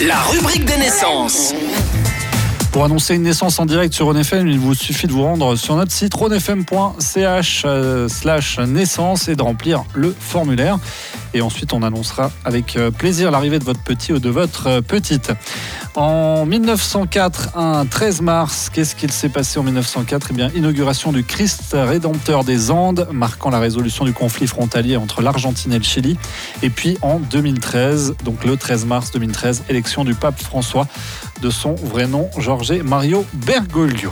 La rubrique des naissances. Pour annoncer une naissance en direct sur RoneFM, il vous suffit de vous rendre sur notre site ronefm.ch euh, slash naissance et de remplir le formulaire. Et ensuite, on annoncera avec euh, plaisir l'arrivée de votre petit ou de votre euh, petite. En 1904, un 13 mars, qu'est-ce qu'il s'est passé en 1904 Eh bien, inauguration du Christ rédempteur des Andes, marquant la résolution du conflit frontalier entre l'Argentine et le Chili. Et puis en 2013, donc le 13 mars 2013, élection du pape François de son vrai nom, Jorge Mario Bergoglio.